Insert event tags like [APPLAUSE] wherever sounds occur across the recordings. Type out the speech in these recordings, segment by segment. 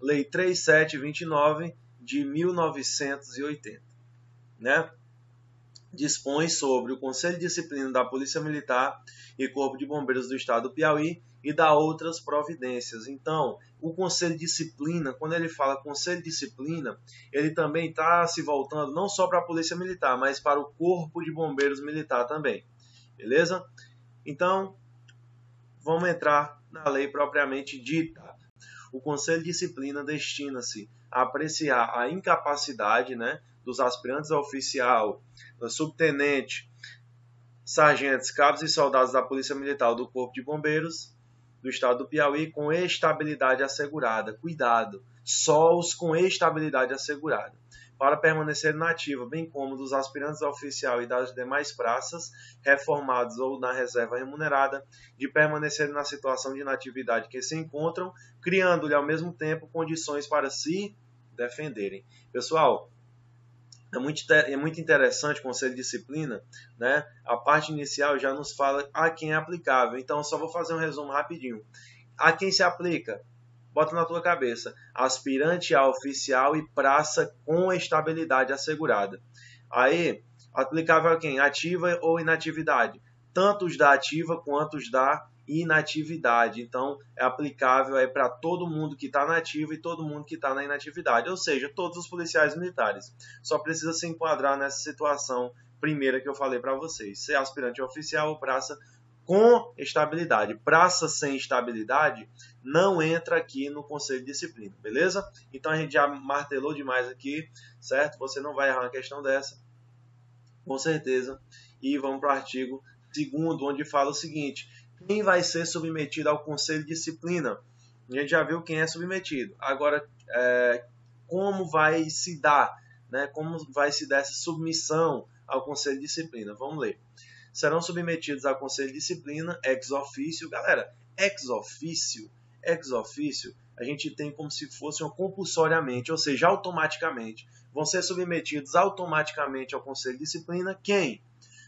Lei 3729 de 1980, né? Dispõe sobre o Conselho de Disciplina da Polícia Militar e Corpo de Bombeiros do Estado do Piauí e dá outras providências. Então, o Conselho de Disciplina, quando ele fala Conselho de Disciplina, ele também está se voltando não só para a Polícia Militar, mas para o Corpo de Bombeiros Militar também. Beleza? Então, vamos entrar na lei propriamente dita. O Conselho de Disciplina destina-se a apreciar a incapacidade né, dos aspirantes a oficial, subtenente, sargentos, cabos e soldados da Polícia Militar do Corpo de Bombeiros do estado do Piauí com estabilidade assegurada. Cuidado, só os com estabilidade assegurada. Para permanecer nativa, bem como dos aspirantes oficial e das demais praças, reformados ou na reserva remunerada, de permanecer na situação de natividade que se encontram, criando-lhe ao mesmo tempo condições para se defenderem. Pessoal, é muito, é muito interessante o conselho de disciplina, né? A parte inicial já nos fala a quem é aplicável. Então, só vou fazer um resumo rapidinho. A quem se aplica? Bota na tua cabeça. Aspirante a oficial e praça com estabilidade assegurada. Aí, aplicável a quem? Ativa ou inatividade? Tanto os da ativa quanto os da inatividade. Então, é aplicável é para todo mundo que está na ativa e todo mundo que está na inatividade, ou seja, todos os policiais militares. Só precisa se enquadrar nessa situação primeira que eu falei para vocês: ser aspirante oficial ou praça com estabilidade. Praça sem estabilidade não entra aqui no conselho de disciplina, beleza? Então a gente já martelou demais aqui, certo? Você não vai errar uma questão dessa, com certeza. E vamos para o artigo segundo, onde fala o seguinte: quem vai ser submetido ao conselho de disciplina. A gente já viu quem é submetido. Agora, é, como vai se dar, né? como vai se dar essa submissão ao conselho de disciplina? Vamos ler. Serão submetidos ao conselho de disciplina ex officio. Galera, ex officio, ex officio, a gente tem como se fosse uma compulsoriamente, ou seja, automaticamente. Vão ser submetidos automaticamente ao conselho de disciplina quem?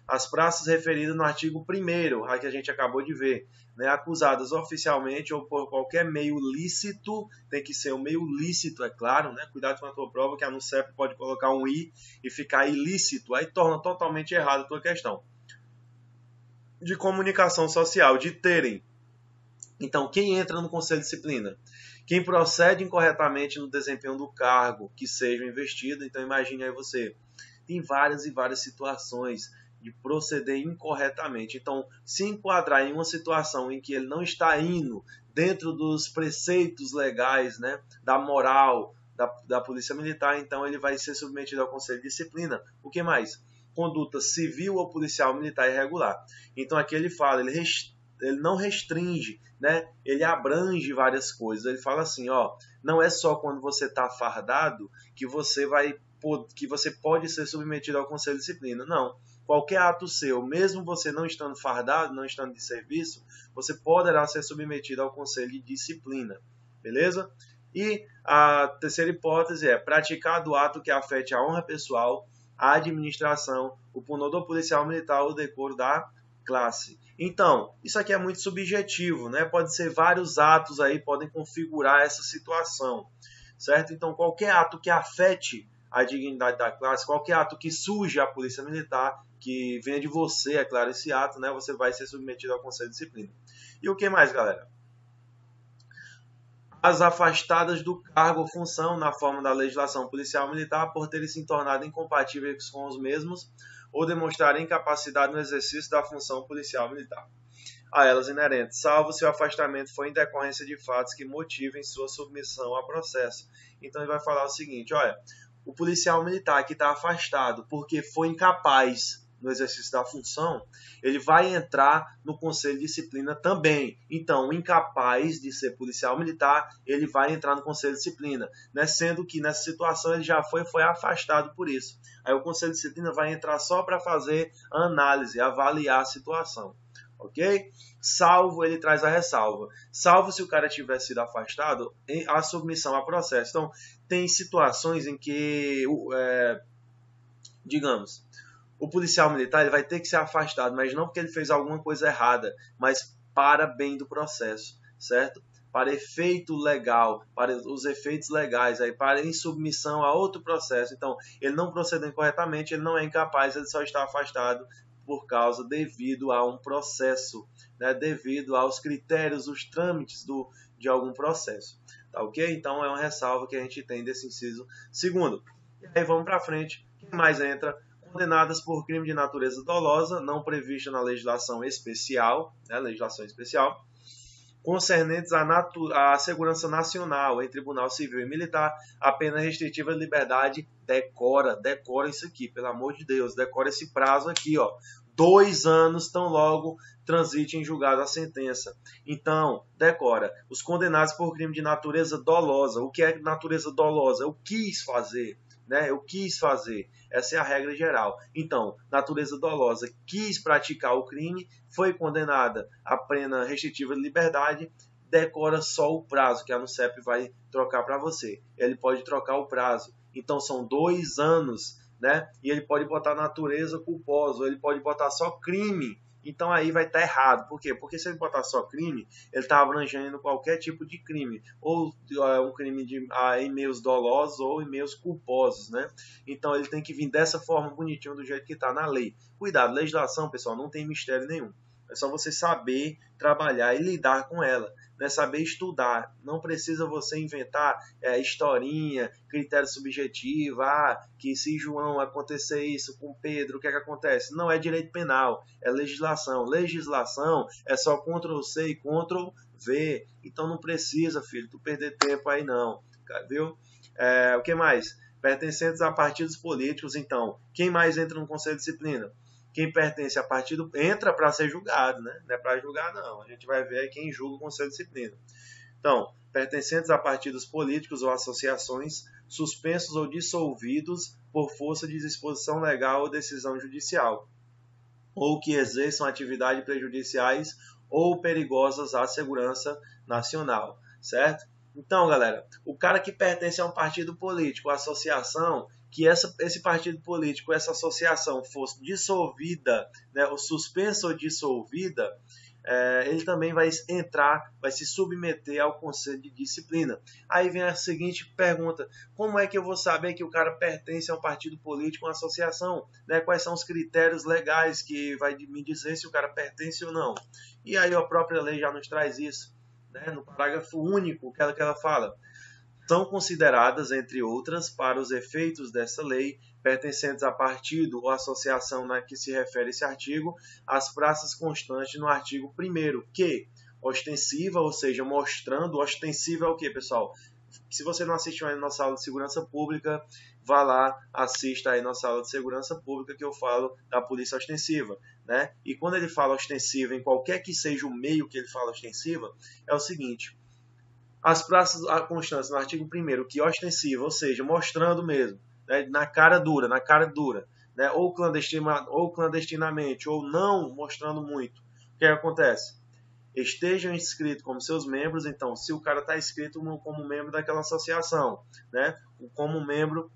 as praças referidas no artigo 1 a que a gente acabou de ver, né, acusadas oficialmente ou por qualquer meio lícito, tem que ser um meio lícito, é claro, né? Cuidado com a tua prova, que a NUCEP pode colocar um i e ficar ilícito, aí torna totalmente errado a tua questão. De comunicação social, de terem. Então, quem entra no conselho de disciplina? Quem procede incorretamente no desempenho do cargo que seja investido, então imagine aí você. Tem várias e várias situações de proceder incorretamente. Então, se enquadrar em uma situação em que ele não está indo dentro dos preceitos legais, né, da moral da, da Polícia Militar, então ele vai ser submetido ao Conselho de Disciplina. O que mais? Conduta civil ou policial militar irregular. Então aqui ele fala, ele, rest, ele não restringe, né? Ele abrange várias coisas. Ele fala assim, ó, não é só quando você está fardado que você vai que você pode ser submetido ao conselho de disciplina. Não qualquer ato seu, mesmo você não estando fardado, não estando de serviço, você poderá ser submetido ao conselho de disciplina, beleza? E a terceira hipótese é praticado ato que afete a honra pessoal, a administração, o punodor policial militar ou decoro da classe. Então, isso aqui é muito subjetivo, né? Pode ser vários atos aí, podem configurar essa situação, certo? Então, qualquer ato que afete a dignidade da classe, qualquer ato que surge a polícia militar, que venha de você, é claro, esse ato, né, você vai ser submetido ao conselho de disciplina. E o que mais, galera? As afastadas do cargo ou função na forma da legislação policial militar por terem se tornado incompatíveis com os mesmos ou demonstrarem incapacidade no exercício da função policial militar a elas inerentes, salvo se o afastamento for em decorrência de fatos que motivem sua submissão a processo. Então ele vai falar o seguinte, olha, o policial militar que está afastado porque foi incapaz no exercício da função, ele vai entrar no conselho de disciplina também. Então, incapaz de ser policial militar, ele vai entrar no conselho de disciplina, né? sendo que nessa situação ele já foi, foi afastado por isso. Aí o conselho de disciplina vai entrar só para fazer análise, avaliar a situação. Ok? Salvo, ele traz a ressalva. Salvo se o cara tiver sido afastado, a submissão a processo. Então, tem situações em que, é, digamos, o policial militar ele vai ter que ser afastado, mas não porque ele fez alguma coisa errada, mas para bem do processo, certo? para efeito legal, para os efeitos legais, aí, para em submissão a outro processo. Então, ele não procedendo corretamente, ele não é incapaz, ele só está afastado por causa devido a um processo, né, devido aos critérios, os trâmites do, de algum processo. Tá ok? Então é uma ressalva que a gente tem desse inciso segundo. E aí vamos para frente. Quem mais entra? Condenadas por crime de natureza dolosa, não prevista na legislação especial, né, legislação especial, concernentes à, à, segurança nacional em tribunal civil e militar, a pena restritiva de liberdade decora, decora isso aqui, pelo amor de Deus, decora esse prazo aqui, ó, dois anos tão logo transite em julgado a sentença. Então, decora, os condenados por crime de natureza dolosa, o que é natureza dolosa? Eu quis fazer, né? Eu quis fazer. Essa é a regra geral. Então, natureza dolosa quis praticar o crime, foi condenada a pena restritiva de liberdade, decora só o prazo que a NUCEP vai trocar para você. Ele pode trocar o prazo. Então, são dois anos, né? E ele pode botar natureza culposa, ou ele pode botar só crime então aí vai estar tá errado. Por quê? Porque se ele botar só crime, ele está abrangendo qualquer tipo de crime. Ou é, um crime de ah, e-mails dolosos ou e-mails culposos, né? Então ele tem que vir dessa forma bonitinho, do jeito que está na lei. Cuidado, legislação, pessoal, não tem mistério nenhum. É só você saber trabalhar e lidar com ela né, saber estudar. Não precisa você inventar é, historinha, critério subjetivo, ah, que se João acontecer isso com Pedro, o que é que acontece? Não é direito penal, é legislação. Legislação é só Ctrl C e Ctrl V. Então não precisa, filho, tu perder tempo aí não, viu? É, o que mais? Pertencentes a partidos políticos, então, quem mais entra no Conselho de Disciplina? Quem pertence a partido entra para ser julgado, né? Não é para julgar, não. A gente vai ver quem julga Conselho de Disciplina. Então, pertencentes a partidos políticos ou associações, suspensos ou dissolvidos por força de disposição legal ou decisão judicial, ou que exerçam atividades prejudiciais ou perigosas à segurança nacional, certo? Então, galera, o cara que pertence a um partido político, associação, que essa, esse partido político, essa associação fosse dissolvida, né, ou suspensa ou dissolvida, é, ele também vai entrar, vai se submeter ao conselho de disciplina. Aí vem a seguinte pergunta: como é que eu vou saber que o cara pertence a um partido político, uma associação? Né? Quais são os critérios legais que vai me dizer se o cara pertence ou não? E aí a própria lei já nos traz isso, né? no parágrafo único que ela, que ela fala são consideradas, entre outras, para os efeitos dessa lei, pertencentes a partido ou associação na que se refere esse artigo, as praças constantes no artigo 1 que ostensiva, ou seja, mostrando, ostensiva é o que, pessoal? Se você não assistiu aí nossa aula de segurança pública, vá lá, assista aí nossa aula de segurança pública que eu falo da polícia ostensiva, né? E quando ele fala ostensiva, em qualquer que seja o meio que ele fala ostensiva, é o seguinte, as praças constantes no artigo 1 que ostensiva, ou seja, mostrando mesmo, né, na cara dura, na cara dura, né, ou, clandestina, ou clandestinamente, ou não mostrando muito, o que acontece? Estejam inscritos como seus membros, então, se o cara está inscrito como membro daquela associação, né, como membro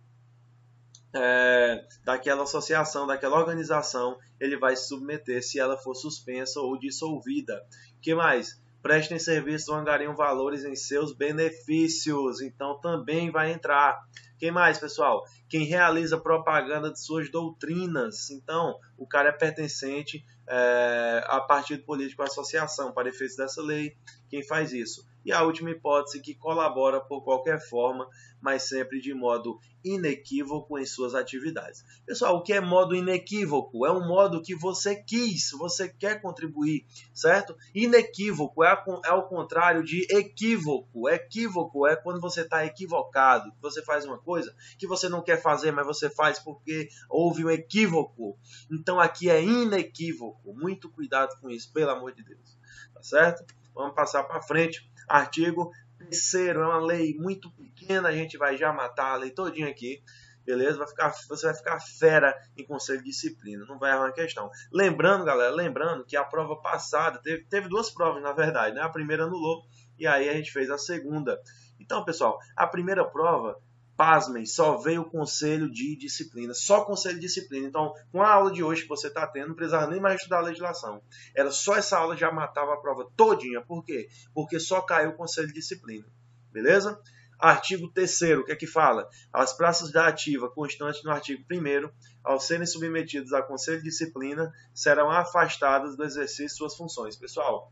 é, daquela associação, daquela organização, ele vai se submeter se ela for suspensa ou dissolvida. que mais? Prestem serviço ou angariam valores em seus benefícios. Então também vai entrar. Quem mais, pessoal? Quem realiza propaganda de suas doutrinas. Então, o cara é pertencente é, a partido político associação, para efeitos dessa lei. Quem faz isso? E a última hipótese, que colabora por qualquer forma, mas sempre de modo inequívoco em suas atividades. Pessoal, o que é modo inequívoco? É um modo que você quis, você quer contribuir, certo? Inequívoco é, é ao contrário de equívoco. Equívoco é quando você está equivocado, você faz uma coisa que você não quer fazer, mas você faz porque houve um equívoco. Então aqui é inequívoco. Muito cuidado com isso, pelo amor de Deus. Tá certo? Vamos passar para frente. Artigo terceiro, é uma lei muito pequena, a gente vai já matar a lei todinha aqui. Beleza? Vai ficar, você vai ficar fera em conselho de disciplina, não vai errar uma questão. Lembrando, galera, lembrando que a prova passada, teve, teve duas provas, na verdade, né? A primeira anulou e aí a gente fez a segunda. Então, pessoal, a primeira prova pasmem, só veio o conselho de disciplina, só conselho de disciplina. Então, com a aula de hoje que você está tendo, não precisava nem mais estudar a legislação. Era só essa aula já matava a prova todinha. Por quê? Porque só caiu o conselho de disciplina. Beleza? Artigo 3 o que é que fala? As praças da ativa constantes no artigo 1 ao serem submetidos a conselho de disciplina, serão afastadas do exercício de suas funções. Pessoal,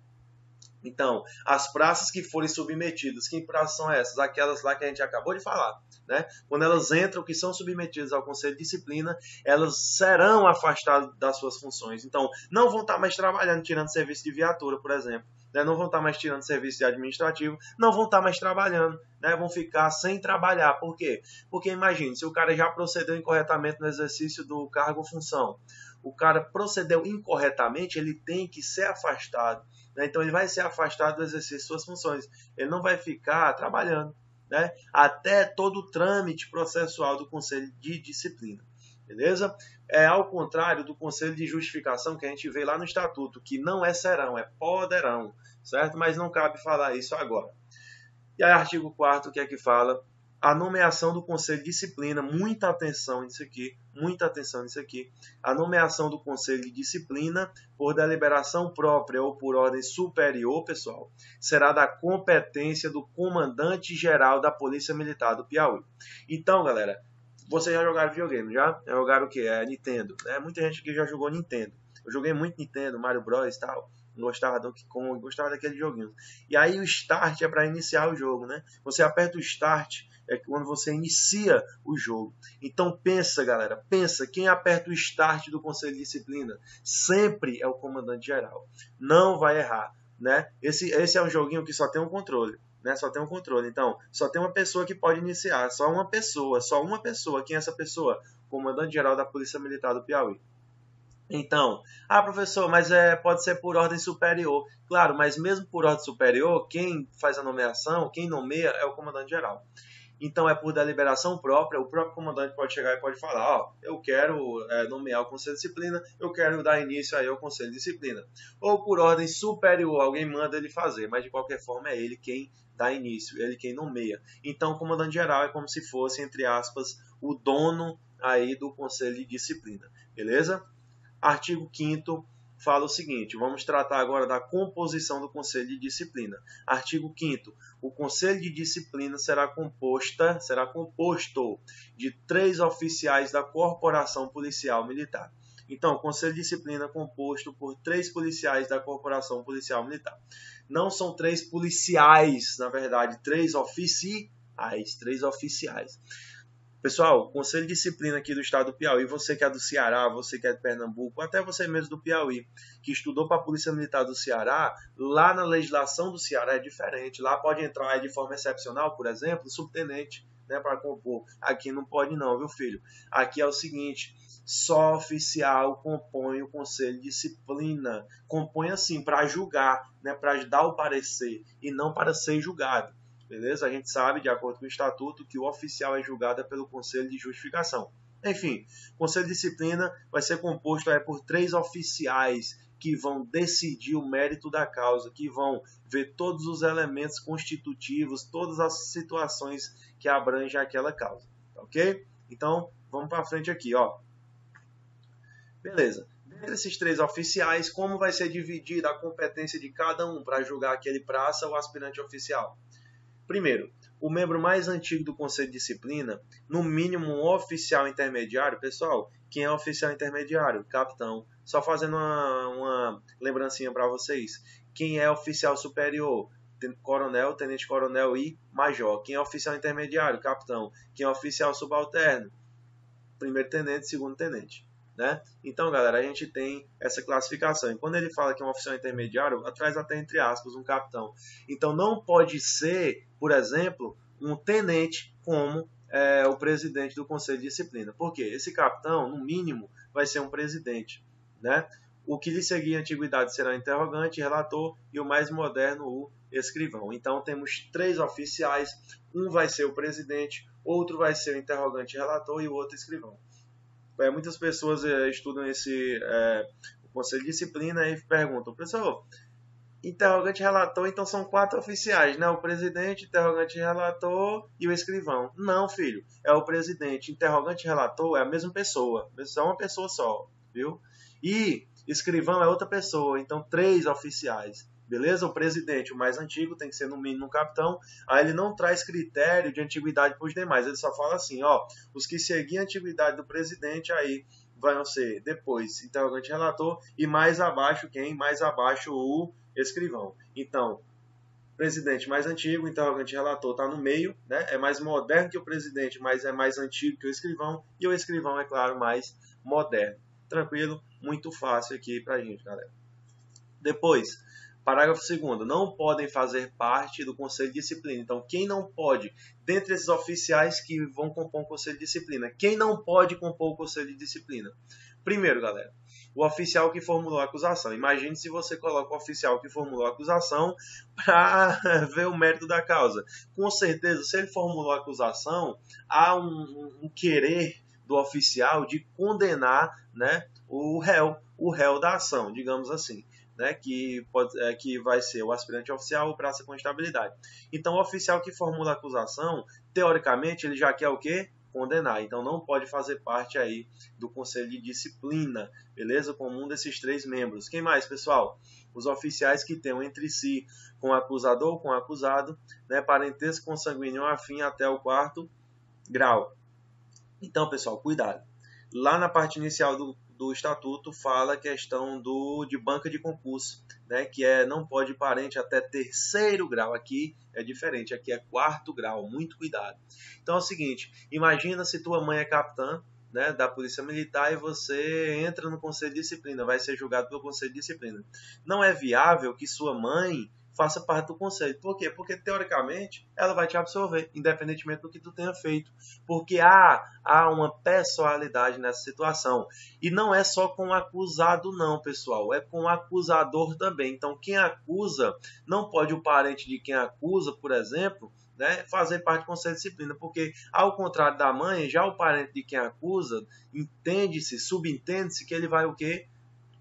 então, as praças que forem submetidas, que praças são essas? Aquelas lá que a gente acabou de falar. Né? Quando elas entram, que são submetidas ao Conselho de Disciplina, elas serão afastadas das suas funções. Então, não vão estar mais trabalhando, tirando serviço de viatura, por exemplo. Né? Não vão estar mais tirando serviço de administrativo, não vão estar mais trabalhando, né? vão ficar sem trabalhar. Por quê? Porque imagine, se o cara já procedeu incorretamente no exercício do cargo ou função, o cara procedeu incorretamente, ele tem que ser afastado. Né? Então ele vai ser afastado do exercício suas funções. Ele não vai ficar trabalhando. Né? Até todo o trâmite processual do Conselho de Disciplina. Beleza? É ao contrário do Conselho de Justificação que a gente vê lá no Estatuto, que não é serão, é poderão, certo? Mas não cabe falar isso agora. E aí, artigo 4 que é que fala? A nomeação do Conselho de Disciplina, muita atenção nisso aqui, muita atenção nisso aqui. A nomeação do Conselho de Disciplina por deliberação própria ou por ordem superior, pessoal, será da competência do comandante-geral da Polícia Militar do Piauí. Então, galera, vocês já jogaram videogame, já? Já jogaram o que? É Nintendo. Né? Muita gente aqui já jogou Nintendo. Eu joguei muito Nintendo, Mario Bros tal gostava do Donkey gostava daquele joguinho. E aí o start é para iniciar o jogo, né? Você aperta o start é quando você inicia o jogo. Então pensa, galera, pensa, quem aperta o start do conselho de disciplina sempre é o comandante geral. Não vai errar, né? Esse, esse é um joguinho que só tem um controle. Né, só tem um controle. Então, só tem uma pessoa que pode iniciar, só uma pessoa, só uma pessoa. Quem é essa pessoa? Comandante geral da Polícia Militar do Piauí. Então, ah, professor, mas é, pode ser por ordem superior. Claro, mas mesmo por ordem superior, quem faz a nomeação, quem nomeia é o comandante geral. Então é por deliberação própria, o próprio comandante pode chegar e pode falar, ó, eu quero é, nomear o conselho de disciplina, eu quero dar início aí ao conselho de disciplina. Ou por ordem superior, alguém manda ele fazer, mas de qualquer forma é ele quem dá início, ele quem nomeia. Então o comandante geral é como se fosse, entre aspas, o dono aí do conselho de disciplina, beleza? Artigo 5 fala o seguinte: vamos tratar agora da composição do Conselho de Disciplina. Artigo 5 O Conselho de Disciplina será composta, será composto de três oficiais da Corporação Policial Militar. Então, o Conselho de Disciplina é composto por três policiais da Corporação Policial Militar. Não são três policiais, na verdade, três oficiais, três oficiais. Pessoal, Conselho de Disciplina aqui do estado do Piauí, você que é do Ceará, você que é de Pernambuco, até você mesmo do Piauí, que estudou para a Polícia Militar do Ceará, lá na legislação do Ceará é diferente. Lá pode entrar de forma excepcional, por exemplo, subtenente, né, para compor. Aqui não pode não, viu, filho? Aqui é o seguinte, só oficial compõe o conselho de disciplina. Compõe assim para julgar, né, para dar o parecer e não para ser julgado. Beleza? A gente sabe, de acordo com o estatuto, que o oficial é julgado pelo Conselho de Justificação. Enfim, o Conselho de Disciplina vai ser composto é, por três oficiais que vão decidir o mérito da causa, que vão ver todos os elementos constitutivos, todas as situações que abrangem aquela causa. Ok? Então, vamos para frente aqui. Ó. Beleza. Dentre esses três oficiais, como vai ser dividida a competência de cada um para julgar aquele praça ou aspirante oficial? Primeiro, o membro mais antigo do Conselho de Disciplina, no mínimo um oficial intermediário. Pessoal, quem é oficial intermediário? Capitão. Só fazendo uma, uma lembrancinha para vocês. Quem é oficial superior? Coronel, tenente coronel e major. Quem é oficial intermediário? Capitão. Quem é oficial subalterno? Primeiro tenente, segundo tenente. Né? Então, galera, a gente tem essa classificação. E quando ele fala que é um oficial intermediário, atrás até entre aspas um capitão. Então, não pode ser, por exemplo, um tenente como é, o presidente do Conselho de Disciplina. Por quê? Esse capitão, no mínimo, vai ser um presidente. Né? O que lhe seguir a antiguidade será interrogante, relator, e o mais moderno, o escrivão. Então, temos três oficiais: um vai ser o presidente, outro vai ser o interrogante relator e o outro escrivão é, muitas pessoas é, estudam esse é, conselho de disciplina e perguntam, professor, interrogante relator, então são quatro oficiais, né? O presidente, interrogante relator e o escrivão. Não, filho, é o presidente, interrogante relator é a mesma pessoa, é uma pessoa só, viu? E escrivão é outra pessoa, então três oficiais. Beleza? O presidente, o mais antigo, tem que ser no mínimo um capitão. Aí ele não traz critério de antiguidade para os demais. Ele só fala assim, ó, os que seguem a antiguidade do presidente aí vão ser depois interrogante relator e mais abaixo quem? Mais abaixo o escrivão. Então, presidente mais antigo, interrogante relator está no meio, né? É mais moderno que o presidente, mas é mais antigo que o escrivão e o escrivão é claro mais moderno. Tranquilo? Muito fácil aqui para gente, galera. Depois, Parágrafo 2 não podem fazer parte do Conselho de Disciplina. Então, quem não pode, dentre esses oficiais que vão compor o Conselho de Disciplina, quem não pode compor o Conselho de Disciplina? Primeiro, galera, o oficial que formulou a acusação. Imagine se você coloca o oficial que formulou a acusação [LAUGHS] para ver o mérito da causa. Com certeza, se ele formulou a acusação, há um, um querer do oficial de condenar né, o réu, o réu da ação, digamos assim né, que, pode, é, que vai ser o aspirante oficial ou praça com estabilidade. Então, o oficial que formula a acusação, teoricamente, ele já quer o quê? Condenar. Então, não pode fazer parte aí do conselho de disciplina, beleza? Comum desses três membros. Quem mais, pessoal? Os oficiais que tenham entre si com acusador ou com acusado, né, parentesco consanguíneo afim até o quarto grau. Então, pessoal, cuidado. Lá na parte inicial do, do estatuto fala a questão do, de banca de concurso, né, que é não pode parente até terceiro grau. Aqui é diferente, aqui é quarto grau, muito cuidado. Então é o seguinte, imagina se tua mãe é capitã né, da Polícia Militar e você entra no Conselho de Disciplina, vai ser julgado pelo Conselho de Disciplina. Não é viável que sua mãe faça parte do conselho. Por quê? Porque teoricamente ela vai te absorver, independentemente do que tu tenha feito. Porque há, há uma pessoalidade nessa situação. E não é só com o acusado, não, pessoal. É com o acusador também. Então, quem acusa, não pode o parente de quem acusa, por exemplo, né, fazer parte do conselho de disciplina, porque ao contrário da mãe, já o parente de quem acusa entende-se, subentende-se que ele vai o quê?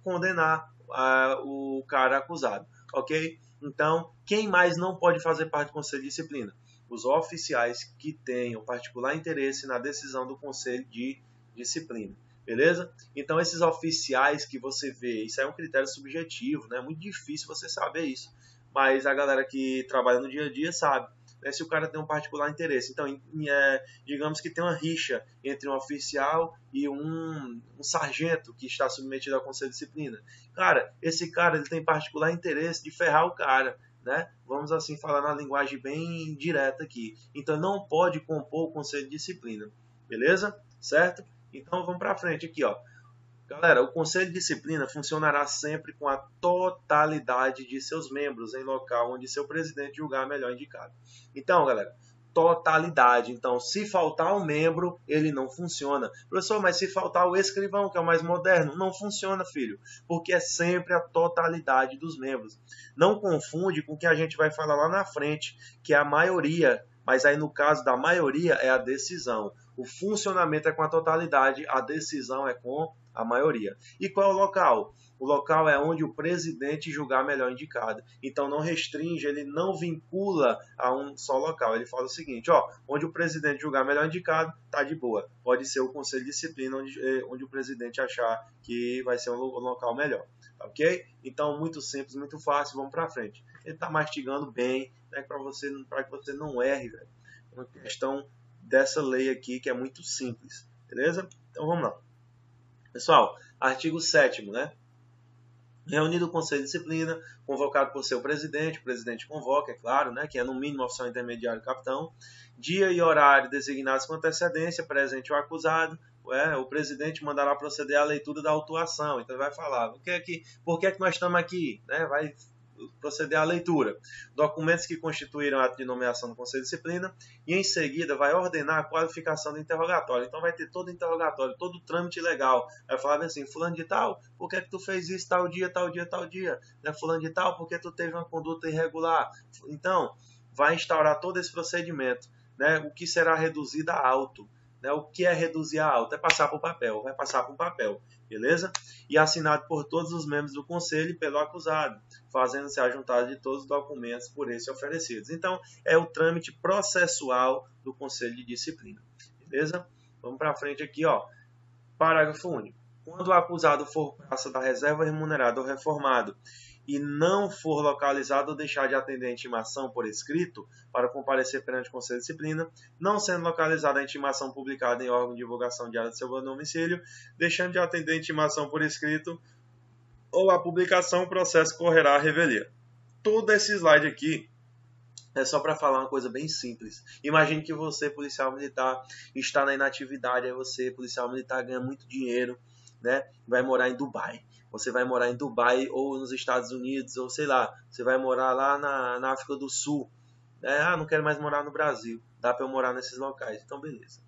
Condenar uh, o cara acusado, ok? Então, quem mais não pode fazer parte do Conselho de Disciplina? Os oficiais que tenham particular interesse na decisão do Conselho de Disciplina. Beleza? Então, esses oficiais que você vê, isso é um critério subjetivo, né? É muito difícil você saber isso. Mas a galera que trabalha no dia a dia sabe né, se o cara tem um particular interesse. Então, é, digamos que tem uma rixa entre um oficial e um, um, sargento que está submetido ao conselho de disciplina. Cara, esse cara ele tem particular interesse de ferrar o cara. Né? Vamos assim falar na linguagem bem direta aqui. Então não pode compor o conselho de disciplina, beleza? Certo? Então vamos para frente aqui, ó. Galera, o Conselho de Disciplina funcionará sempre com a totalidade de seus membros em local onde seu presidente julgar melhor indicado. Então, galera, totalidade. Então, se faltar um membro, ele não funciona. Professor, mas se faltar o escrivão, que é o mais moderno, não funciona, filho, porque é sempre a totalidade dos membros. Não confunde com o que a gente vai falar lá na frente, que é a maioria, mas aí no caso da maioria é a decisão. O funcionamento é com a totalidade, a decisão é com a maioria. E qual é o local? O local é onde o presidente julgar melhor indicado. Então não restringe, ele não vincula a um só local. Ele fala o seguinte, ó, onde o presidente julgar melhor indicado, tá de boa. Pode ser o conselho de disciplina onde, eh, onde o presidente achar que vai ser um local melhor. Ok? Então muito simples, muito fácil, vamos para frente. Ele está mastigando bem, né, para você, para que você não erre, velho. Uma questão dessa lei aqui que é muito simples, beleza? Então vamos lá. Pessoal, artigo 7 né? Reunido o Conselho de Disciplina, convocado por seu presidente, o presidente convoca, é claro, né, que é no mínimo oficial intermediário capitão, dia e horário designados com antecedência, presente o acusado, é, o presidente mandará proceder à leitura da autuação, então vai falar, o que é que, por que, é que nós estamos aqui, né, vai proceder à leitura. Documentos que constituíram ato de nomeação do Conselho de Disciplina e, em seguida, vai ordenar a qualificação do interrogatório. Então, vai ter todo o interrogatório, todo o trâmite legal. Vai falar assim, fulano de tal, por que, é que tu fez isso tal dia, tal dia, tal dia? Né? Fulano de tal, por que tu teve uma conduta irregular? Então, vai instaurar todo esse procedimento, né? o que será reduzido a auto. Né? O que é reduzir a auto? É passar para o papel, vai passar para o papel, beleza? E assinado por todos os membros do conselho e pelo acusado, fazendo-se a juntada de todos os documentos por esse oferecidos. Então, é o trâmite processual do conselho de disciplina, beleza? Vamos para frente aqui, ó. Parágrafo único. Quando o acusado for praça da reserva remunerada ou reformado e não for localizado ou deixar de atender a intimação por escrito para comparecer perante o Conselho de Disciplina, não sendo localizada a intimação publicada em órgão de divulgação diária do seu domicílio, deixando de atender a intimação por escrito ou a publicação, o processo correrá a revelia. Todo esse slide aqui é só para falar uma coisa bem simples. Imagine que você, policial militar, está na inatividade, aí você, policial militar, ganha muito dinheiro, né? Vai morar em Dubai você vai morar em Dubai ou nos Estados Unidos, ou sei lá, você vai morar lá na, na África do Sul. É, ah, não quero mais morar no Brasil. Dá para eu morar nesses locais. Então, beleza.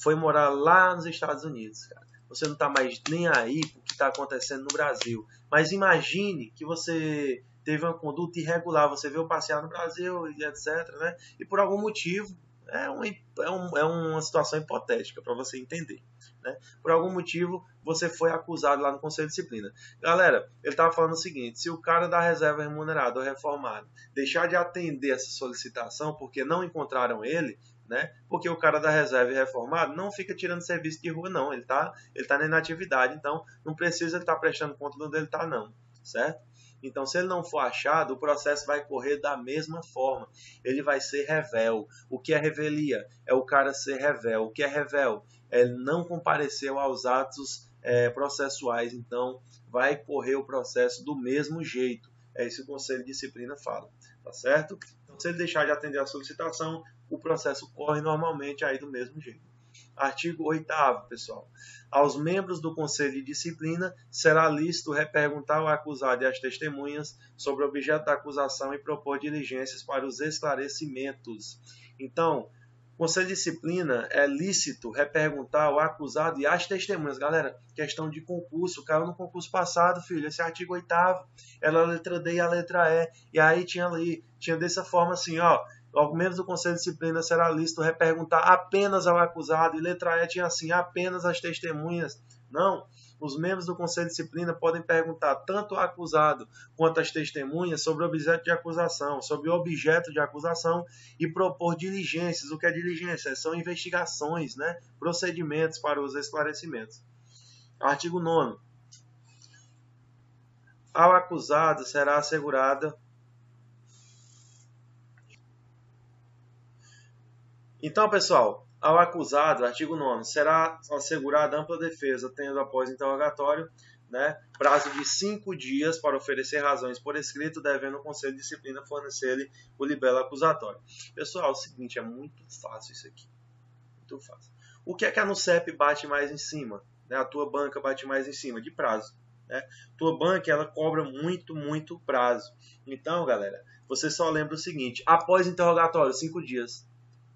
Foi morar lá nos Estados Unidos, cara. Você não está mais nem aí o que está acontecendo no Brasil. Mas imagine que você teve uma conduta irregular, você veio passear no Brasil e etc. Né? E por algum motivo, é, um, é, um, é uma situação hipotética para você entender. Né? Por algum motivo, você foi acusado lá no Conselho de Disciplina. Galera, ele estava falando o seguinte: se o cara da reserva remunerada ou reformado deixar de atender essa solicitação porque não encontraram ele, né? Porque o cara da reserva reformado não fica tirando serviço de rua, não. Ele está ele tá na inatividade, então não precisa ele estar tá prestando conta de onde ele está, não. Certo? Então, se ele não for achado, o processo vai correr da mesma forma. Ele vai ser revel. O que é revelia? É o cara ser revel. O que é revel? É não compareceu aos atos é, processuais. Então, vai correr o processo do mesmo jeito. É isso que o Conselho de Disciplina fala. Tá certo? Então, se ele deixar de atender a solicitação, o processo corre normalmente aí do mesmo jeito. Artigo 8 pessoal. Aos membros do Conselho de Disciplina será lícito reperguntar ao acusado e às testemunhas sobre o objeto da acusação e propor diligências para os esclarecimentos. Então, Conselho de Disciplina é lícito reperguntar ao acusado e às testemunhas. Galera, questão de concurso, caiu no concurso passado, filho, esse artigo 8 ela a letra D e a letra E. E aí tinha ali, tinha dessa forma assim, ó, ao membros do Conselho de Disciplina será lícito reperguntar apenas ao acusado, e letra E tinha assim, apenas as testemunhas. Não, os membros do Conselho de Disciplina podem perguntar tanto ao acusado quanto às testemunhas sobre o objeto de acusação, sobre o objeto de acusação e propor diligências. O que é diligência? São investigações, né? procedimentos para os esclarecimentos. Artigo 9. Ao acusado será assegurada Então, pessoal, ao acusado, artigo 9, será assegurada ampla defesa, tendo após interrogatório né, prazo de cinco dias para oferecer razões por escrito, devendo o Conselho de Disciplina fornecer-lhe o libelo acusatório. Pessoal, é o seguinte, é muito fácil isso aqui. Muito fácil. O que é que a NUCEP bate mais em cima? Né? A tua banca bate mais em cima? De prazo. Né? Tua banca, ela cobra muito, muito prazo. Então, galera, você só lembra o seguinte, após interrogatório, cinco dias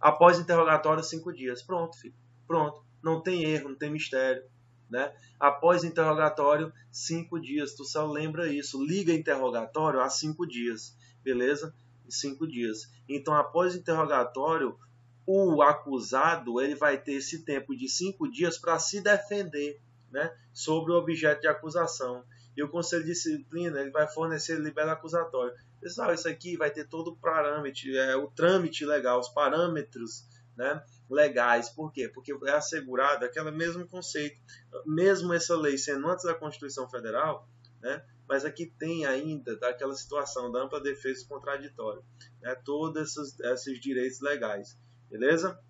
Após interrogatório, cinco dias. Pronto, filho. Pronto. Não tem erro, não tem mistério. Né? Após interrogatório, cinco dias. Tu só lembra isso. Liga interrogatório há cinco dias. Beleza? Cinco dias. Então, após interrogatório, o acusado ele vai ter esse tempo de cinco dias para se defender né, sobre o objeto de acusação. E o Conselho de Disciplina ele vai fornecer libelo acusatório. Pessoal, isso aqui vai ter todo o parâmetro, é, o trâmite legal, os parâmetros né, legais. Por quê? Porque é assegurado aquele mesmo conceito. Mesmo essa lei sendo antes da Constituição Federal, né, mas aqui tem ainda daquela situação da ampla defesa contraditória. Né, todos esses, esses direitos legais. Beleza?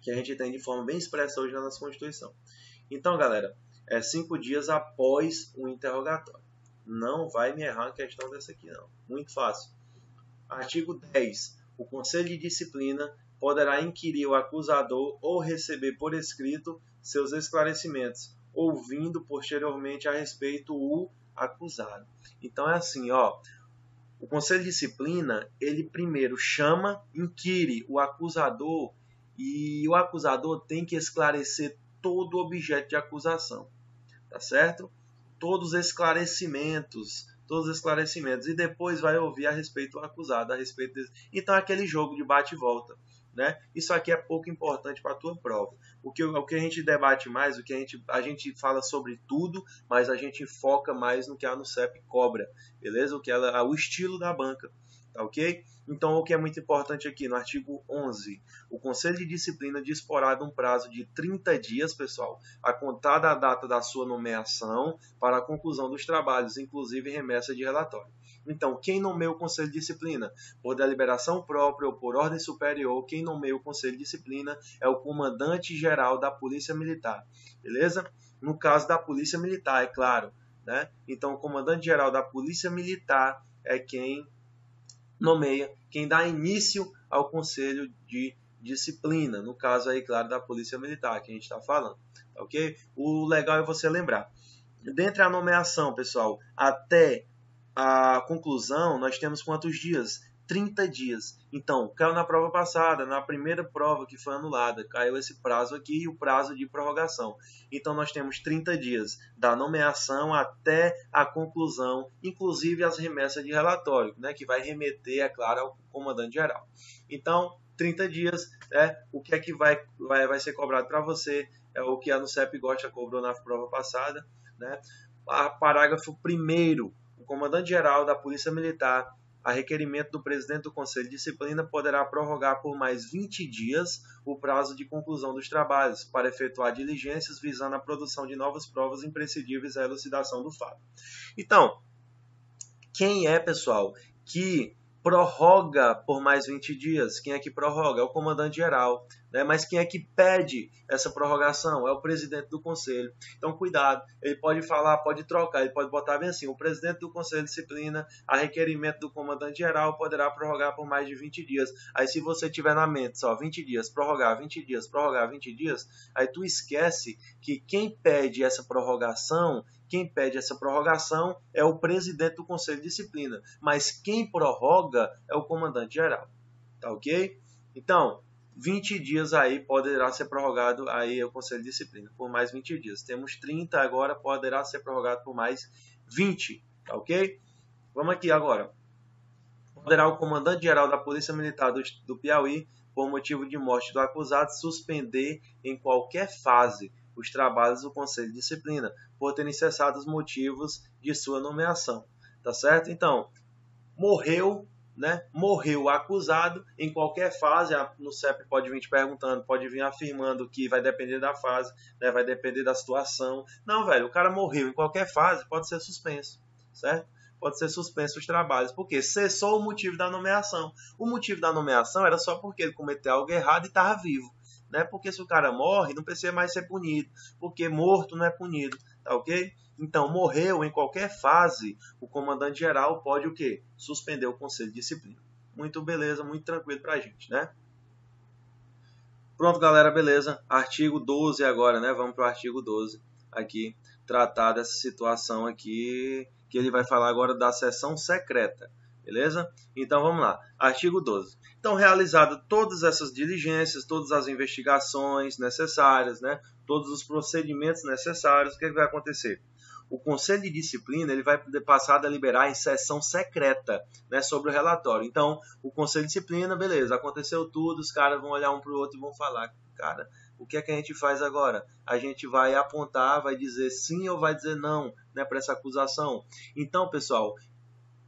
Que a gente tem de forma bem expressa hoje na nossa Constituição. Então, galera, é cinco dias após o interrogatório não vai me errar a questão dessa aqui não. Muito fácil. Artigo 10. O Conselho de Disciplina poderá inquirir o acusador ou receber por escrito seus esclarecimentos, ouvindo posteriormente a respeito o acusado. Então é assim, ó. O Conselho de Disciplina, ele primeiro chama, inquire o acusador e o acusador tem que esclarecer todo o objeto de acusação. Tá certo? Todos os esclarecimentos, todos os esclarecimentos, e depois vai ouvir a respeito do acusado, a respeito desse... Então, aquele jogo de bate e volta. né? Isso aqui é pouco importante para a tua prova. O que, o que a gente debate mais, o que a gente, a gente fala sobre tudo, mas a gente foca mais no que a NUCEP cobra, beleza? O que ela, o estilo da banca, tá ok? Então, o que é muito importante aqui, no artigo 11, o Conselho de Disciplina disporá de um prazo de 30 dias, pessoal, a contar da data da sua nomeação para a conclusão dos trabalhos, inclusive remessa de relatório. Então, quem nomeia o Conselho de Disciplina? Por deliberação própria ou por ordem superior, quem nomeia o Conselho de Disciplina é o comandante-geral da Polícia Militar, beleza? No caso da Polícia Militar, é claro. Né? Então, o comandante-geral da Polícia Militar é quem nomeia quem dá início ao conselho de disciplina, no caso aí, claro, da Polícia Militar que a gente está falando, tá ok? O legal é você lembrar. Dentre a nomeação, pessoal, até a conclusão, nós temos quantos dias? 30 dias. Então, caiu na prova passada, na primeira prova que foi anulada, caiu esse prazo aqui e o prazo de prorrogação. Então, nós temos 30 dias da nomeação até a conclusão, inclusive as remessas de relatório, né, que vai remeter, é claro, ao comandante geral. Então, 30 dias, é o que é que vai, vai, vai ser cobrado para você, é o que a NUCEP Gosta cobrou na prova passada. Né? Parágrafo 1 o comandante geral da Polícia Militar a requerimento do presidente do Conselho de Disciplina, poderá prorrogar por mais 20 dias o prazo de conclusão dos trabalhos, para efetuar diligências visando a produção de novas provas imprescindíveis à elucidação do fato. Então, quem é, pessoal, que prorroga por mais 20 dias. Quem é que prorroga? É o comandante geral. Né? Mas quem é que pede essa prorrogação? É o presidente do conselho. Então, cuidado. Ele pode falar, pode trocar, ele pode botar bem assim: o presidente do conselho disciplina, a requerimento do comandante geral, poderá prorrogar por mais de 20 dias. Aí, se você tiver na mente só 20 dias, prorrogar 20 dias, prorrogar 20 dias, aí tu esquece que quem pede essa prorrogação quem pede essa prorrogação é o presidente do Conselho de Disciplina, mas quem prorroga é o comandante geral. Tá ok? Então, 20 dias aí poderá ser prorrogado aí o Conselho de Disciplina por mais 20 dias. Temos 30 agora, poderá ser prorrogado por mais 20, tá ok? Vamos aqui agora. Poderá o comandante geral da Polícia Militar do, do Piauí, por motivo de morte do acusado, suspender em qualquer fase os trabalhos do Conselho de Disciplina, por terem cessado os motivos de sua nomeação. Tá certo? Então, morreu, né? Morreu acusado em qualquer fase. No CEP pode vir te perguntando, pode vir afirmando que vai depender da fase, né? vai depender da situação. Não, velho, o cara morreu em qualquer fase, pode ser suspenso, certo? Pode ser suspenso os trabalhos, porque cessou o motivo da nomeação. O motivo da nomeação era só porque ele cometeu algo errado e estava vivo né? Porque se o cara morre, não precisa mais ser punido, porque morto não é punido, tá ok? Então, morreu em qualquer fase, o comandante geral pode o quê? Suspender o conselho de disciplina. Muito beleza, muito tranquilo pra gente, né? Pronto, galera, beleza. Artigo 12 agora, né? Vamos pro artigo 12 aqui, tratar dessa situação aqui, que ele vai falar agora da sessão secreta. Beleza? Então vamos lá. Artigo 12. Então, realizadas todas essas diligências, todas as investigações necessárias, né? todos os procedimentos necessários, o que, é que vai acontecer? O Conselho de Disciplina ele vai passar a deliberar em sessão secreta né, sobre o relatório. Então, o Conselho de Disciplina, beleza, aconteceu tudo, os caras vão olhar um para o outro e vão falar, cara, o que é que a gente faz agora? A gente vai apontar, vai dizer sim ou vai dizer não né, para essa acusação. Então, pessoal,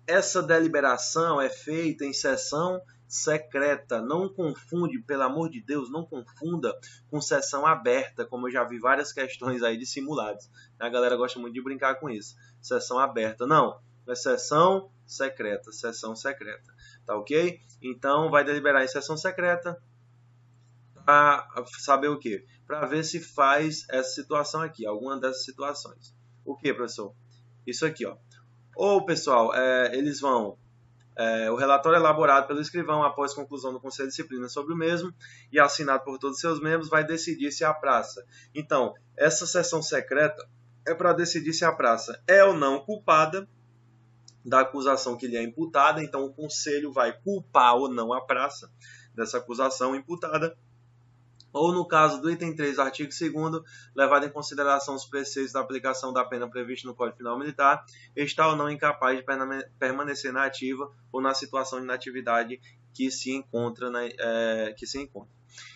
essa deliberação é feita em sessão secreta. Não confunde, pelo amor de Deus, não confunda com sessão aberta, como eu já vi várias questões aí de simulados. A galera gosta muito de brincar com isso. Sessão aberta. Não, é sessão secreta, sessão secreta. Tá ok? Então vai deliberar em sessão secreta para saber o que? Para ver se faz essa situação aqui, alguma dessas situações. O que, professor? Isso aqui, ó. Ou, pessoal, é, eles vão. É, o relatório é elaborado pelo escrivão após conclusão do Conselho de Disciplina sobre o mesmo e assinado por todos os seus membros vai decidir se a praça. Então, essa sessão secreta é para decidir se a praça é ou não culpada da acusação que lhe é imputada. Então, o Conselho vai culpar ou não a praça dessa acusação imputada ou no caso do item 3 do artigo 2 levado em consideração os preceitos da aplicação da pena prevista no Código Penal Militar, está ou não incapaz de permanecer na ativa ou na situação de inatividade que se encontra. Na, é, que se encontra.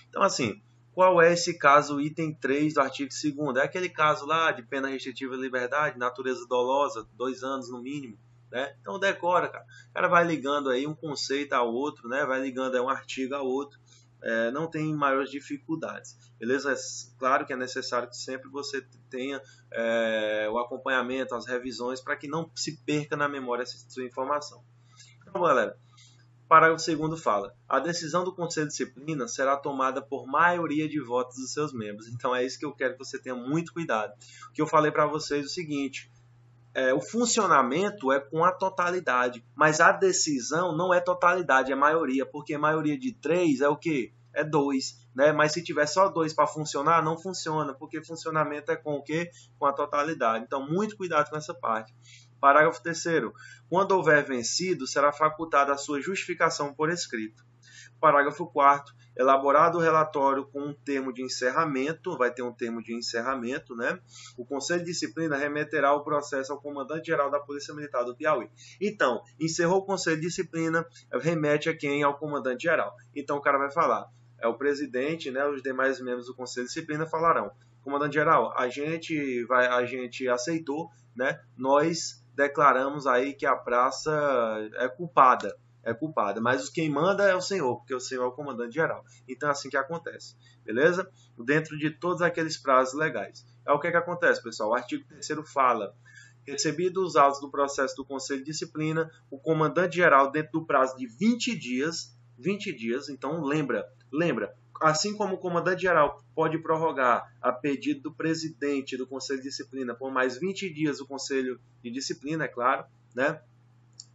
Então, assim, qual é esse caso, item 3 do artigo 2 É aquele caso lá de pena restritiva de liberdade, natureza dolosa, dois anos no mínimo. Né? Então decora, cara. O cara vai ligando aí um conceito ao outro, né? vai ligando um artigo ao outro. É, não tem maiores dificuldades. Beleza? É claro que é necessário que sempre você tenha é, o acompanhamento, as revisões, para que não se perca na memória essa sua informação. Então, galera, Parágrafo 2 fala: a decisão do Conselho de Disciplina será tomada por maioria de votos dos seus membros. Então é isso que eu quero que você tenha muito cuidado. O que eu falei para vocês é o seguinte: é, o funcionamento é com a totalidade, mas a decisão não é totalidade, é maioria, porque maioria de três é o que? É dois, né? Mas se tiver só dois para funcionar, não funciona, porque funcionamento é com o que? Com a totalidade. Então, muito cuidado com essa parte. Parágrafo 3. Quando houver vencido, será facultada a sua justificação por escrito. Parágrafo 4. Elaborado o relatório com um termo de encerramento, vai ter um termo de encerramento, né? O Conselho de Disciplina remeterá o processo ao comandante-geral da Polícia Militar do Piauí. Então, encerrou o Conselho de Disciplina, remete a quem? Ao comandante-geral. Então, o cara vai falar, é o presidente, né? Os demais membros do Conselho de Disciplina falarão, comandante-geral, a gente vai, a gente aceitou, né? Nós declaramos aí que a praça é culpada, é culpada, mas quem manda é o Senhor, porque o Senhor é o comandante geral. Então é assim que acontece, beleza? Dentro de todos aqueles prazos legais. É o que, que acontece, pessoal. O artigo 3 fala Recebidos os autos do processo do Conselho de Disciplina, o comandante geral, dentro do prazo de 20 dias, 20 dias, então lembra, lembra, assim como o comandante-geral pode prorrogar a pedido do presidente do Conselho de Disciplina por mais 20 dias o Conselho de Disciplina, é claro, né?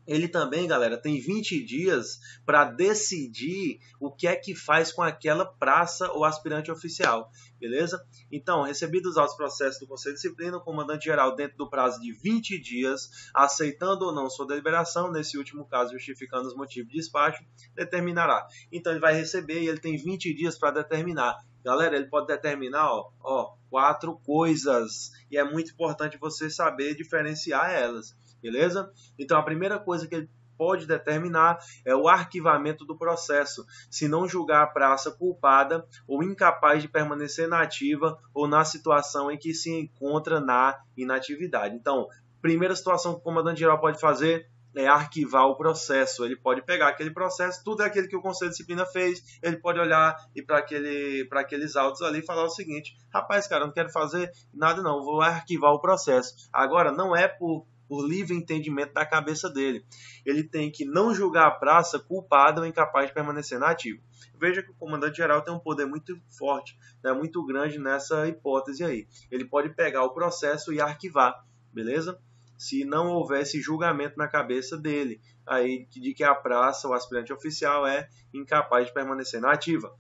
Ele também, galera, tem 20 dias para decidir o que é que faz com aquela praça ou aspirante oficial, beleza? Então, recebidos os autos processos do Conselho de Disciplina, o comandante-geral, dentro do prazo de 20 dias, aceitando ou não sua deliberação, nesse último caso, justificando os motivos de despacho, determinará. Então, ele vai receber e ele tem 20 dias para determinar. Galera, ele pode determinar, ó, ó, quatro coisas, e é muito importante você saber diferenciar elas beleza? Então a primeira coisa que ele pode determinar é o arquivamento do processo, se não julgar a praça culpada ou incapaz de permanecer na ativa ou na situação em que se encontra na inatividade. Então, primeira situação que o comandante geral pode fazer é arquivar o processo. Ele pode pegar aquele processo, tudo é aquele que o Conselho de Disciplina fez, ele pode olhar e para aquele, aqueles autos ali falar o seguinte: rapaz, cara, não quero fazer nada, não, vou arquivar o processo. Agora, não é por por livre entendimento da cabeça dele. Ele tem que não julgar a praça culpada ou incapaz de permanecer na ativa. Veja que o comandante-geral tem um poder muito forte, né, muito grande nessa hipótese aí. Ele pode pegar o processo e arquivar, beleza? Se não houvesse julgamento na cabeça dele, aí de que a praça, o aspirante oficial, é incapaz de permanecer na ativa.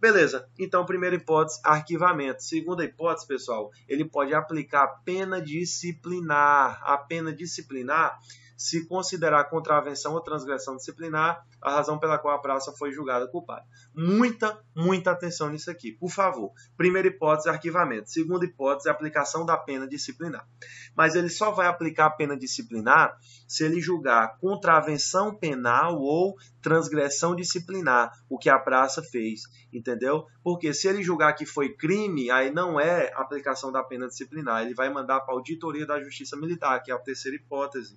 Beleza, então primeira hipótese, arquivamento. Segunda hipótese, pessoal, ele pode aplicar pena disciplinar. A pena disciplinar se considerar contravenção ou transgressão disciplinar a razão pela qual a praça foi julgada culpada. Muita, muita atenção nisso aqui, por favor. Primeira hipótese, arquivamento. Segunda hipótese, aplicação da pena disciplinar. Mas ele só vai aplicar a pena disciplinar se ele julgar contravenção penal ou transgressão disciplinar, o que a praça fez, entendeu? Porque se ele julgar que foi crime, aí não é aplicação da pena disciplinar, ele vai mandar para a auditoria da Justiça Militar, que é a terceira hipótese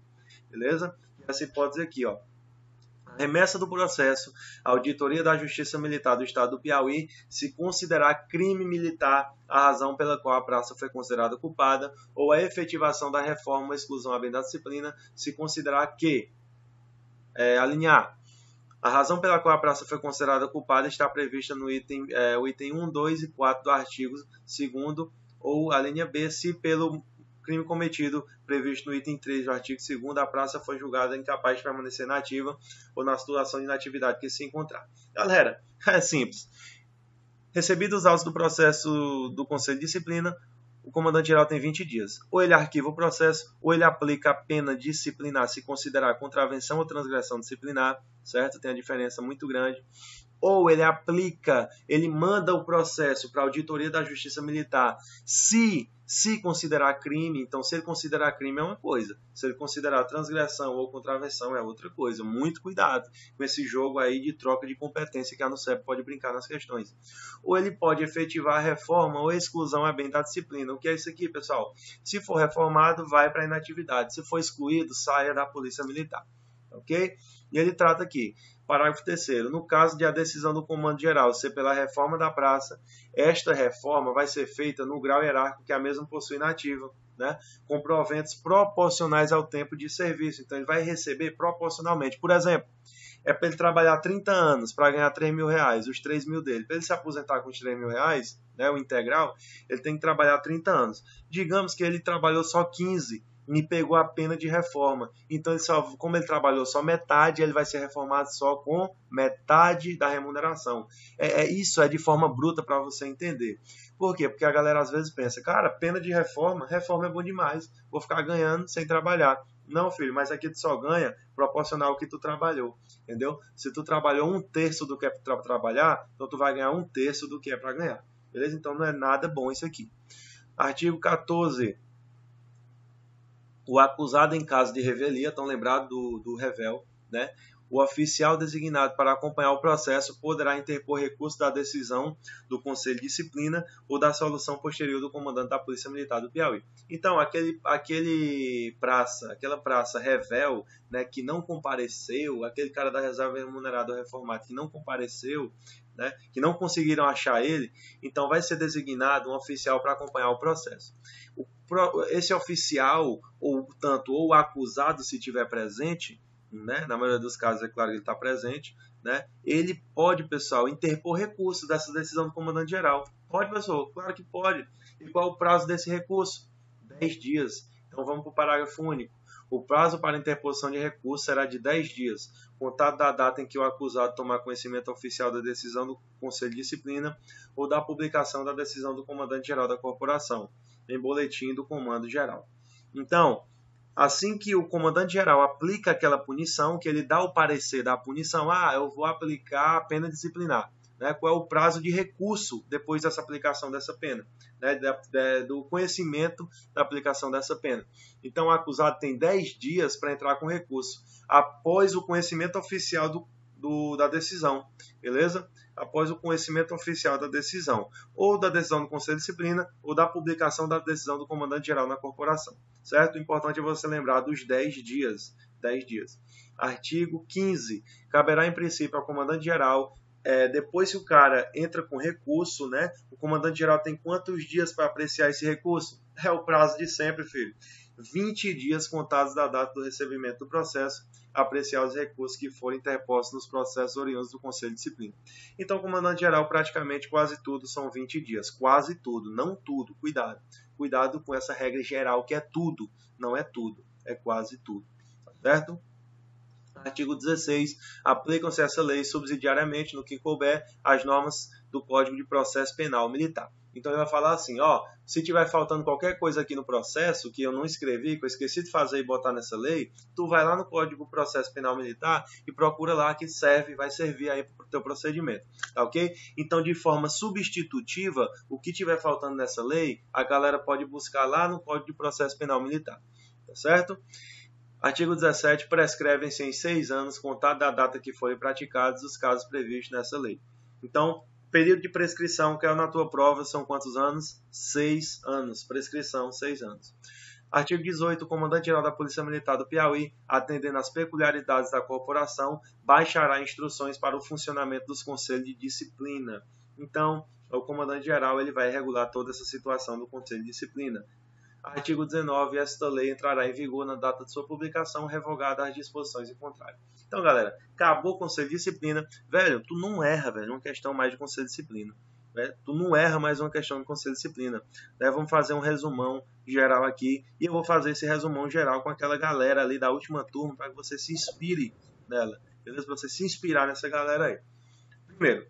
beleza? Essa hipótese aqui, ó. Remessa do processo, a Auditoria da Justiça Militar do Estado do Piauí, se considerar crime militar a razão pela qual a praça foi considerada culpada, ou a efetivação da reforma ou exclusão à bem da disciplina, se considerar que, é, alinhar, a razão pela qual a praça foi considerada culpada está prevista no item, é, item 1, 2 e 4 do artigo 2 ou a linha B, se pelo crime cometido previsto no item 3 do artigo 2 a praça foi julgada incapaz de permanecer nativa ou na situação de inatividade que se encontrar. Galera, [LAUGHS] é simples. Recebidos os autos do processo do Conselho de Disciplina, o comandante-geral tem 20 dias. Ou ele arquiva o processo, ou ele aplica a pena disciplinar se considerar contravenção ou transgressão disciplinar, certo? Tem a diferença muito grande. Ou ele aplica, ele manda o processo para a auditoria da Justiça Militar, se se considerar crime, então se ele considerar crime é uma coisa, se ele considerar transgressão ou contravenção é outra coisa. Muito cuidado com esse jogo aí de troca de competência que a NUCEP pode brincar nas questões. Ou ele pode efetivar a reforma ou a exclusão é bem da disciplina. O que é isso aqui, pessoal? Se for reformado, vai para inatividade. Se for excluído, saia da Polícia Militar. Ok? E ele trata aqui Parágrafo 3 No caso de a decisão do Comando Geral ser pela reforma da praça, esta reforma vai ser feita no grau hierárquico que a mesma possui na ativa, né? com proventos proporcionais ao tempo de serviço. Então, ele vai receber proporcionalmente. Por exemplo, é para ele trabalhar 30 anos para ganhar 3 mil reais, os 3 mil dele. Para ele se aposentar com os 3 mil reais, né, o integral, ele tem que trabalhar 30 anos. Digamos que ele trabalhou só 15 me pegou a pena de reforma. Então, ele só, como ele trabalhou só metade, ele vai ser reformado só com metade da remuneração. É, é Isso é de forma bruta para você entender. Por quê? Porque a galera às vezes pensa, cara, pena de reforma, reforma é bom demais, vou ficar ganhando sem trabalhar. Não, filho, mas aqui tu só ganha proporcional ao que tu trabalhou, entendeu? Se tu trabalhou um terço do que é para trabalhar, então tu vai ganhar um terço do que é para ganhar, beleza? Então não é nada bom isso aqui. Artigo 14 o acusado em caso de revelia, estão lembrados do, do revel, né? O oficial designado para acompanhar o processo poderá interpor recurso da decisão do Conselho de Disciplina ou da solução posterior do comandante da Polícia Militar do Piauí. Então, aquele, aquele praça, aquela praça revel, né, que não compareceu, aquele cara da reserva remunerada reformado que não compareceu, né, que não conseguiram achar ele, então vai ser designado um oficial para acompanhar o processo. O, esse oficial, ou tanto ou acusado, se tiver presente, né, na maioria dos casos é claro que ele está presente, né, ele pode, pessoal, interpor recurso dessa decisão do comandante geral. Pode, pessoal? Claro que pode. E qual o prazo desse recurso? 10 dias. Então vamos para o parágrafo único. O prazo para interposição de recurso será de 10 dias, contado da data em que o acusado tomar conhecimento oficial da decisão do Conselho de Disciplina ou da publicação da decisão do comandante-geral da corporação, em boletim do Comando Geral. Então, assim que o comandante-geral aplica aquela punição, que ele dá o parecer da punição, ah, eu vou aplicar a pena disciplinar né, qual é o prazo de recurso depois dessa aplicação dessa pena, né, do conhecimento da aplicação dessa pena. Então, o acusado tem 10 dias para entrar com recurso, após o conhecimento oficial do, do, da decisão, beleza? Após o conhecimento oficial da decisão, ou da decisão do Conselho de Disciplina, ou da publicação da decisão do comandante-geral na corporação, certo? O importante é você lembrar dos 10 dias. 10 dias. Artigo 15. Caberá, em princípio, ao comandante-geral é, depois que o cara entra com recurso, né? O comandante geral tem quantos dias para apreciar esse recurso? É o prazo de sempre, filho. 20 dias contados da data do recebimento do processo, apreciar os recursos que forem interpostos nos processos oriundos do Conselho de Disciplina. Então, comandante geral, praticamente quase tudo são 20 dias. Quase tudo, não tudo. Cuidado. Cuidado com essa regra geral que é tudo. Não é tudo, é quase tudo. Tá certo? Artigo 16. Aplicam-se essa lei subsidiariamente, no que couber, as normas do Código de Processo Penal Militar. Então ele vai falar assim, ó, se tiver faltando qualquer coisa aqui no processo que eu não escrevi, que eu esqueci de fazer e botar nessa lei, tu vai lá no Código de Processo Penal Militar e procura lá que serve, vai servir aí para o teu procedimento, tá ok? Então de forma substitutiva, o que tiver faltando nessa lei, a galera pode buscar lá no Código de Processo Penal Militar, tá certo? Artigo 17. Prescrevem-se em seis anos, contado da data que forem praticados os casos previstos nessa lei. Então, período de prescrição, que é na tua prova, são quantos anos? Seis anos. Prescrição, seis anos. Artigo 18. O comandante-geral da Polícia Militar do Piauí, atendendo às peculiaridades da corporação, baixará instruções para o funcionamento dos conselhos de disciplina. Então, o comandante-geral ele vai regular toda essa situação do conselho de disciplina. Artigo 19. Esta lei entrará em vigor na data de sua publicação, revogada as disposições em contrário. Então, galera, acabou o conselho de disciplina. Velho, tu não erra, velho, uma questão mais de conselho de disciplina. Né? Tu não erra mais uma questão de conselho de disciplina. Né? Vamos fazer um resumão geral aqui. E eu vou fazer esse resumão geral com aquela galera ali da última turma para que você se inspire nela. Beleza? Pra você se inspirar nessa galera aí. Primeiro,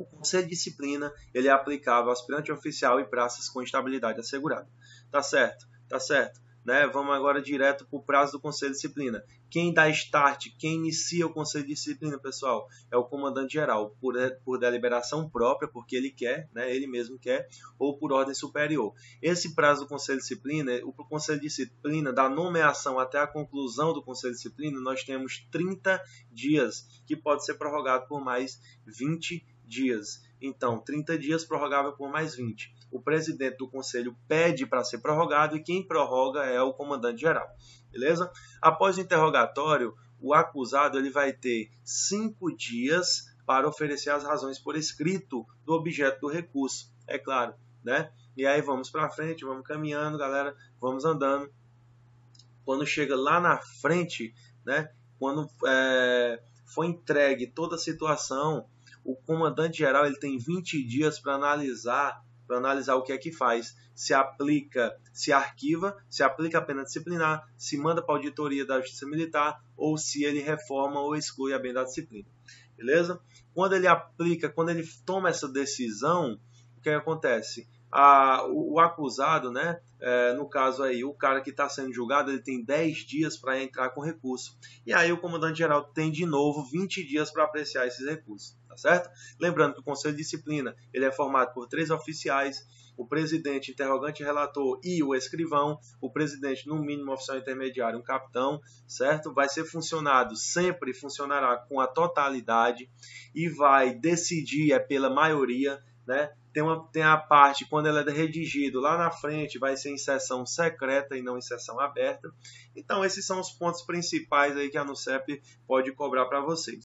o conselho de disciplina ele é aplicável ao aspirante oficial e praças com estabilidade assegurada. Tá certo, tá certo. né? Vamos agora direto para o prazo do Conselho de Disciplina. Quem dá start, quem inicia o Conselho de Disciplina, pessoal, é o comandante geral, por, por deliberação própria, porque ele quer, né? ele mesmo quer, ou por ordem superior. Esse prazo do Conselho de Disciplina, o Conselho de Disciplina, da nomeação até a conclusão do Conselho de Disciplina, nós temos 30 dias, que pode ser prorrogado por mais 20 dias. Então, 30 dias prorrogável por mais 20 o presidente do conselho pede para ser prorrogado e quem prorroga é o comandante geral. Beleza? Após o interrogatório, o acusado ele vai ter cinco dias para oferecer as razões por escrito do objeto do recurso. É claro, né? E aí vamos para frente, vamos caminhando, galera, vamos andando. Quando chega lá na frente, né? Quando é, foi entregue toda a situação, o comandante geral ele tem 20 dias para analisar para analisar o que é que faz. Se aplica, se arquiva, se aplica a pena disciplinar, se manda para a auditoria da Justiça Militar ou se ele reforma ou exclui a bem da disciplina. Beleza? Quando ele aplica, quando ele toma essa decisão, o que, é acontece? A, o, o, acusado, né, é, no caso aí, o cara que está sendo julgado, ele tem 10 dias para entrar com recurso. E aí o comandante geral tem de novo 20 dias para apreciar esses recursos tá certo? Lembrando que o Conselho de Disciplina ele é formado por três oficiais, o presidente, interrogante relator e o escrivão, o presidente, no mínimo, oficial intermediário, um capitão, certo? Vai ser funcionado, sempre funcionará com a totalidade e vai decidir, é pela maioria, né? Tem, uma, tem a parte, quando ela é redigido lá na frente, vai ser em sessão secreta e não em sessão aberta. Então, esses são os pontos principais aí que a NUCEP pode cobrar para vocês.